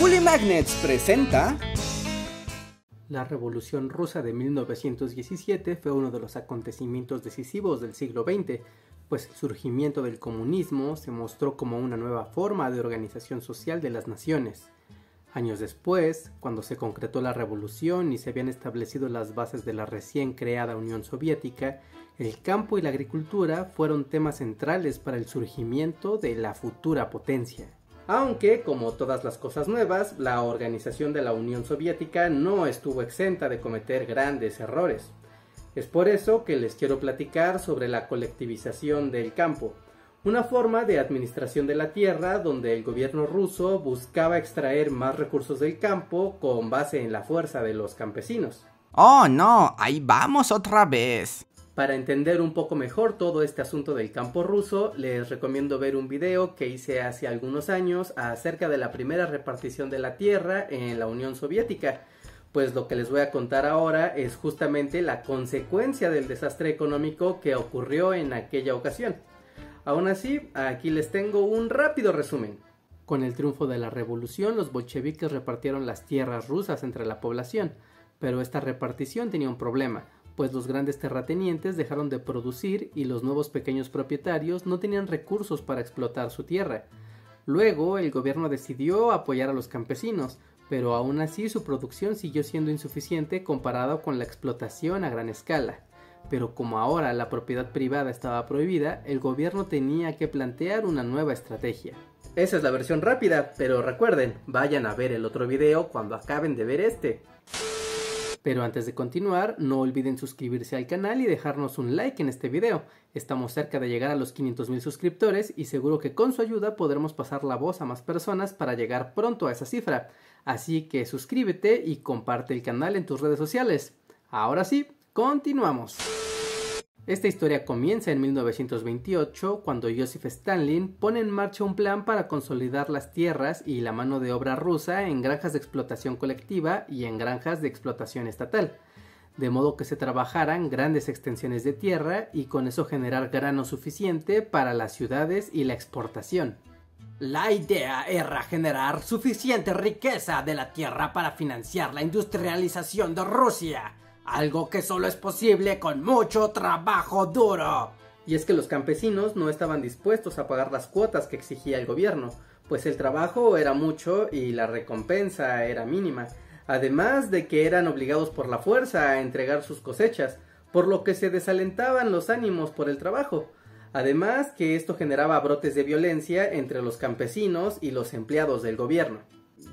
Bully Magnets presenta... La Revolución Rusa de 1917 fue uno de los acontecimientos decisivos del siglo XX, pues el surgimiento del comunismo se mostró como una nueva forma de organización social de las naciones. Años después, cuando se concretó la revolución y se habían establecido las bases de la recién creada Unión Soviética, el campo y la agricultura fueron temas centrales para el surgimiento de la futura potencia. Aunque, como todas las cosas nuevas, la organización de la Unión Soviética no estuvo exenta de cometer grandes errores. Es por eso que les quiero platicar sobre la colectivización del campo, una forma de administración de la tierra donde el gobierno ruso buscaba extraer más recursos del campo con base en la fuerza de los campesinos. Oh, no, ahí vamos otra vez. Para entender un poco mejor todo este asunto del campo ruso, les recomiendo ver un video que hice hace algunos años acerca de la primera repartición de la tierra en la Unión Soviética. Pues lo que les voy a contar ahora es justamente la consecuencia del desastre económico que ocurrió en aquella ocasión. Aún así, aquí les tengo un rápido resumen. Con el triunfo de la revolución, los bolcheviques repartieron las tierras rusas entre la población, pero esta repartición tenía un problema pues los grandes terratenientes dejaron de producir y los nuevos pequeños propietarios no tenían recursos para explotar su tierra. Luego el gobierno decidió apoyar a los campesinos, pero aún así su producción siguió siendo insuficiente comparado con la explotación a gran escala. Pero como ahora la propiedad privada estaba prohibida, el gobierno tenía que plantear una nueva estrategia. Esa es la versión rápida, pero recuerden, vayan a ver el otro video cuando acaben de ver este. Pero antes de continuar, no olviden suscribirse al canal y dejarnos un like en este video. Estamos cerca de llegar a los 500 mil suscriptores y seguro que con su ayuda podremos pasar la voz a más personas para llegar pronto a esa cifra. Así que suscríbete y comparte el canal en tus redes sociales. Ahora sí, continuamos. Esta historia comienza en 1928 cuando Joseph Stalin pone en marcha un plan para consolidar las tierras y la mano de obra rusa en granjas de explotación colectiva y en granjas de explotación estatal, de modo que se trabajaran grandes extensiones de tierra y con eso generar grano suficiente para las ciudades y la exportación. La idea era generar suficiente riqueza de la tierra para financiar la industrialización de Rusia algo que solo es posible con mucho trabajo duro. Y es que los campesinos no estaban dispuestos a pagar las cuotas que exigía el gobierno, pues el trabajo era mucho y la recompensa era mínima, además de que eran obligados por la fuerza a entregar sus cosechas, por lo que se desalentaban los ánimos por el trabajo. Además que esto generaba brotes de violencia entre los campesinos y los empleados del gobierno.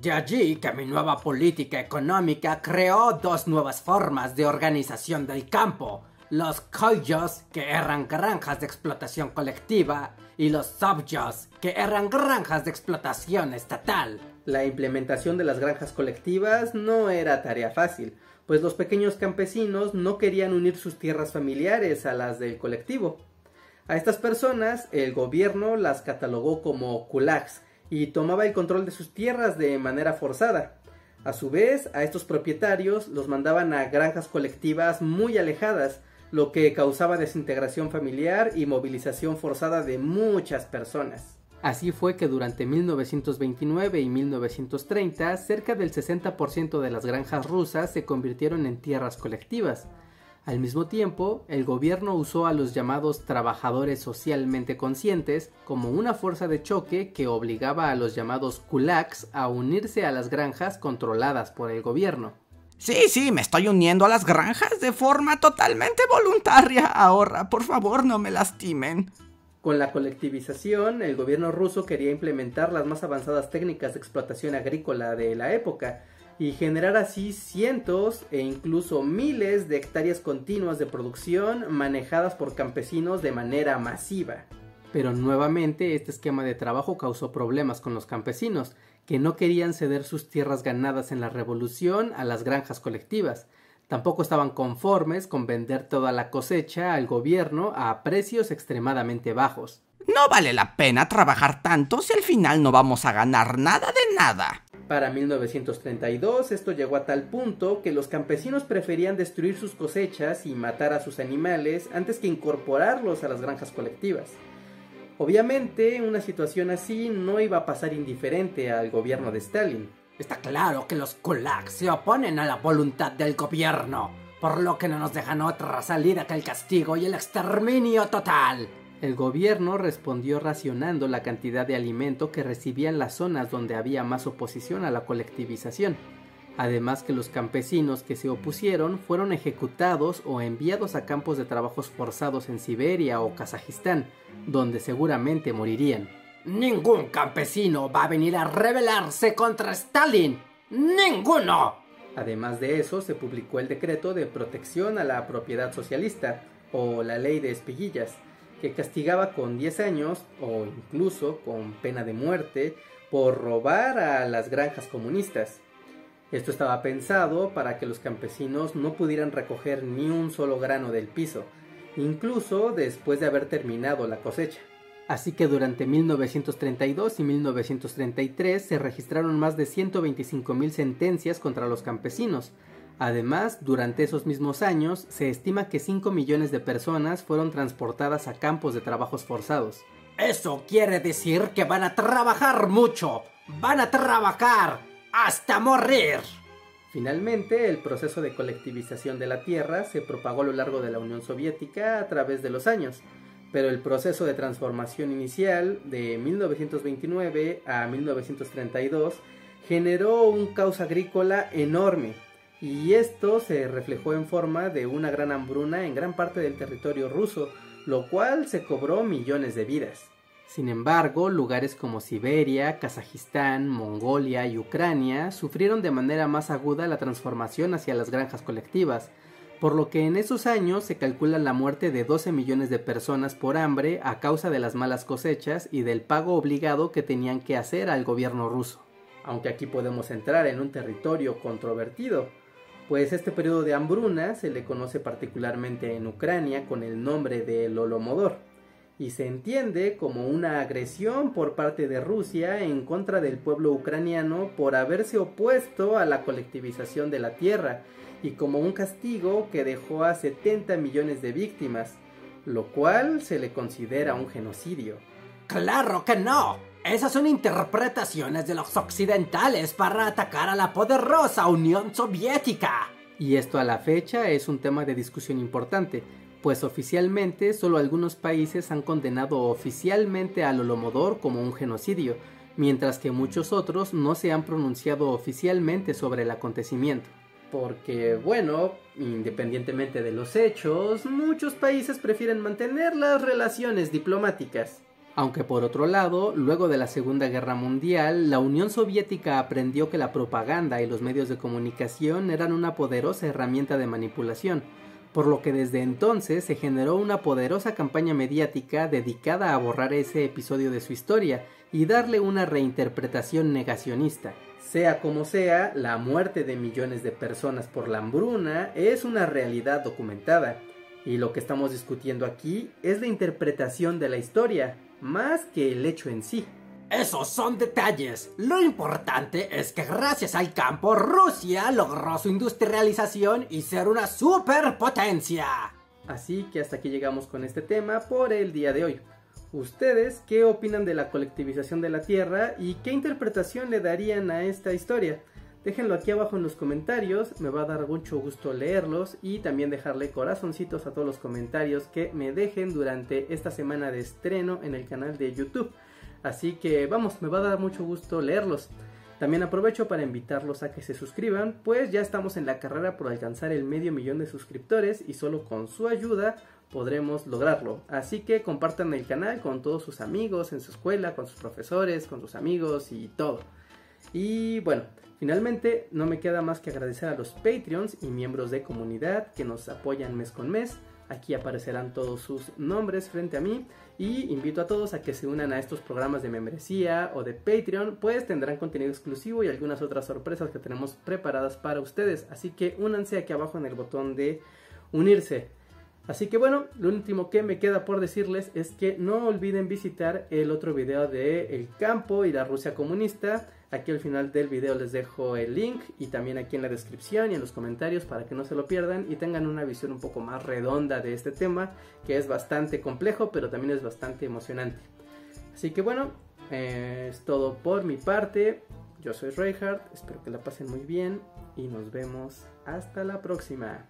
De allí que mi nueva política económica creó dos nuevas formas de organización del campo, los koyos, que eran granjas de explotación colectiva, y los sovjos, que eran granjas de explotación estatal. La implementación de las granjas colectivas no era tarea fácil, pues los pequeños campesinos no querían unir sus tierras familiares a las del colectivo. A estas personas el gobierno las catalogó como kulaks, y tomaba el control de sus tierras de manera forzada. A su vez, a estos propietarios los mandaban a granjas colectivas muy alejadas, lo que causaba desintegración familiar y movilización forzada de muchas personas. Así fue que durante 1929 y 1930 cerca del 60% de las granjas rusas se convirtieron en tierras colectivas, al mismo tiempo, el gobierno usó a los llamados trabajadores socialmente conscientes como una fuerza de choque que obligaba a los llamados kulaks a unirse a las granjas controladas por el gobierno. Sí, sí, me estoy uniendo a las granjas de forma totalmente voluntaria. Ahora, por favor, no me lastimen. Con la colectivización, el gobierno ruso quería implementar las más avanzadas técnicas de explotación agrícola de la época, y generar así cientos e incluso miles de hectáreas continuas de producción manejadas por campesinos de manera masiva. Pero nuevamente este esquema de trabajo causó problemas con los campesinos, que no querían ceder sus tierras ganadas en la revolución a las granjas colectivas. Tampoco estaban conformes con vender toda la cosecha al gobierno a precios extremadamente bajos. No vale la pena trabajar tanto si al final no vamos a ganar nada de nada. Para 1932 esto llegó a tal punto que los campesinos preferían destruir sus cosechas y matar a sus animales antes que incorporarlos a las granjas colectivas. Obviamente una situación así no iba a pasar indiferente al gobierno de Stalin. Está claro que los kulaks se oponen a la voluntad del gobierno, por lo que no nos dejan otra salida que el castigo y el exterminio total. El gobierno respondió racionando la cantidad de alimento que recibían las zonas donde había más oposición a la colectivización. Además que los campesinos que se opusieron fueron ejecutados o enviados a campos de trabajos forzados en Siberia o Kazajistán, donde seguramente morirían. Ningún campesino va a venir a rebelarse contra Stalin. ¡Ninguno! Además de eso, se publicó el decreto de protección a la propiedad socialista, o la ley de espiguillas, que castigaba con 10 años o incluso con pena de muerte por robar a las granjas comunistas. Esto estaba pensado para que los campesinos no pudieran recoger ni un solo grano del piso, incluso después de haber terminado la cosecha. Así que durante 1932 y 1933 se registraron más de 125.000 sentencias contra los campesinos, Además, durante esos mismos años, se estima que 5 millones de personas fueron transportadas a campos de trabajos forzados. Eso quiere decir que van a trabajar mucho. Van a trabajar hasta morir. Finalmente, el proceso de colectivización de la Tierra se propagó a lo largo de la Unión Soviética a través de los años, pero el proceso de transformación inicial de 1929 a 1932 generó un caos agrícola enorme y esto se reflejó en forma de una gran hambruna en gran parte del territorio ruso, lo cual se cobró millones de vidas. Sin embargo, lugares como Siberia, Kazajistán, Mongolia y Ucrania sufrieron de manera más aguda la transformación hacia las granjas colectivas, por lo que en esos años se calcula la muerte de 12 millones de personas por hambre a causa de las malas cosechas y del pago obligado que tenían que hacer al gobierno ruso. Aunque aquí podemos entrar en un territorio controvertido, pues este periodo de hambruna se le conoce particularmente en Ucrania con el nombre de Lolomodor y se entiende como una agresión por parte de Rusia en contra del pueblo ucraniano por haberse opuesto a la colectivización de la tierra y como un castigo que dejó a 70 millones de víctimas, lo cual se le considera un genocidio. ¡Claro que no! Esas son interpretaciones de los occidentales para atacar a la poderosa Unión Soviética. Y esto a la fecha es un tema de discusión importante, pues oficialmente solo algunos países han condenado oficialmente al Holodomor como un genocidio, mientras que muchos otros no se han pronunciado oficialmente sobre el acontecimiento. Porque, bueno, independientemente de los hechos, muchos países prefieren mantener las relaciones diplomáticas. Aunque por otro lado, luego de la Segunda Guerra Mundial, la Unión Soviética aprendió que la propaganda y los medios de comunicación eran una poderosa herramienta de manipulación, por lo que desde entonces se generó una poderosa campaña mediática dedicada a borrar ese episodio de su historia y darle una reinterpretación negacionista. Sea como sea, la muerte de millones de personas por la hambruna es una realidad documentada, y lo que estamos discutiendo aquí es la interpretación de la historia, más que el hecho en sí. Esos son detalles. Lo importante es que gracias al campo Rusia logró su industrialización y ser una superpotencia. Así que hasta aquí llegamos con este tema por el día de hoy. ¿Ustedes qué opinan de la colectivización de la Tierra y qué interpretación le darían a esta historia? Déjenlo aquí abajo en los comentarios, me va a dar mucho gusto leerlos y también dejarle corazoncitos a todos los comentarios que me dejen durante esta semana de estreno en el canal de YouTube. Así que vamos, me va a dar mucho gusto leerlos. También aprovecho para invitarlos a que se suscriban, pues ya estamos en la carrera por alcanzar el medio millón de suscriptores y solo con su ayuda podremos lograrlo. Así que compartan el canal con todos sus amigos, en su escuela, con sus profesores, con sus amigos y todo. Y bueno, Finalmente, no me queda más que agradecer a los Patreons y miembros de comunidad que nos apoyan mes con mes. Aquí aparecerán todos sus nombres frente a mí y invito a todos a que se unan a estos programas de membresía o de Patreon, pues tendrán contenido exclusivo y algunas otras sorpresas que tenemos preparadas para ustedes. Así que únanse aquí abajo en el botón de unirse. Así que bueno, lo último que me queda por decirles es que no olviden visitar el otro video de El campo y la Rusia comunista Aquí al final del video les dejo el link y también aquí en la descripción y en los comentarios para que no se lo pierdan y tengan una visión un poco más redonda de este tema que es bastante complejo pero también es bastante emocionante. Así que bueno, eh, es todo por mi parte. Yo soy Reinhardt, espero que la pasen muy bien y nos vemos hasta la próxima.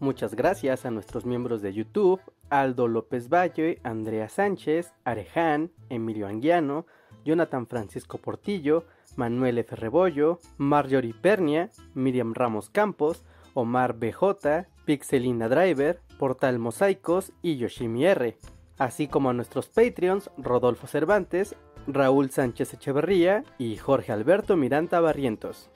Muchas gracias a nuestros miembros de YouTube, Aldo López Valle, Andrea Sánchez, Areján, Emilio Anguiano, Jonathan Francisco Portillo, Manuel F. Rebollo, Marjorie Pernia, Miriam Ramos Campos, Omar BJ, Pixelina Driver, Portal Mosaicos y Yoshimi R, así como a nuestros Patreons Rodolfo Cervantes, Raúl Sánchez Echeverría y Jorge Alberto Miranda Barrientos.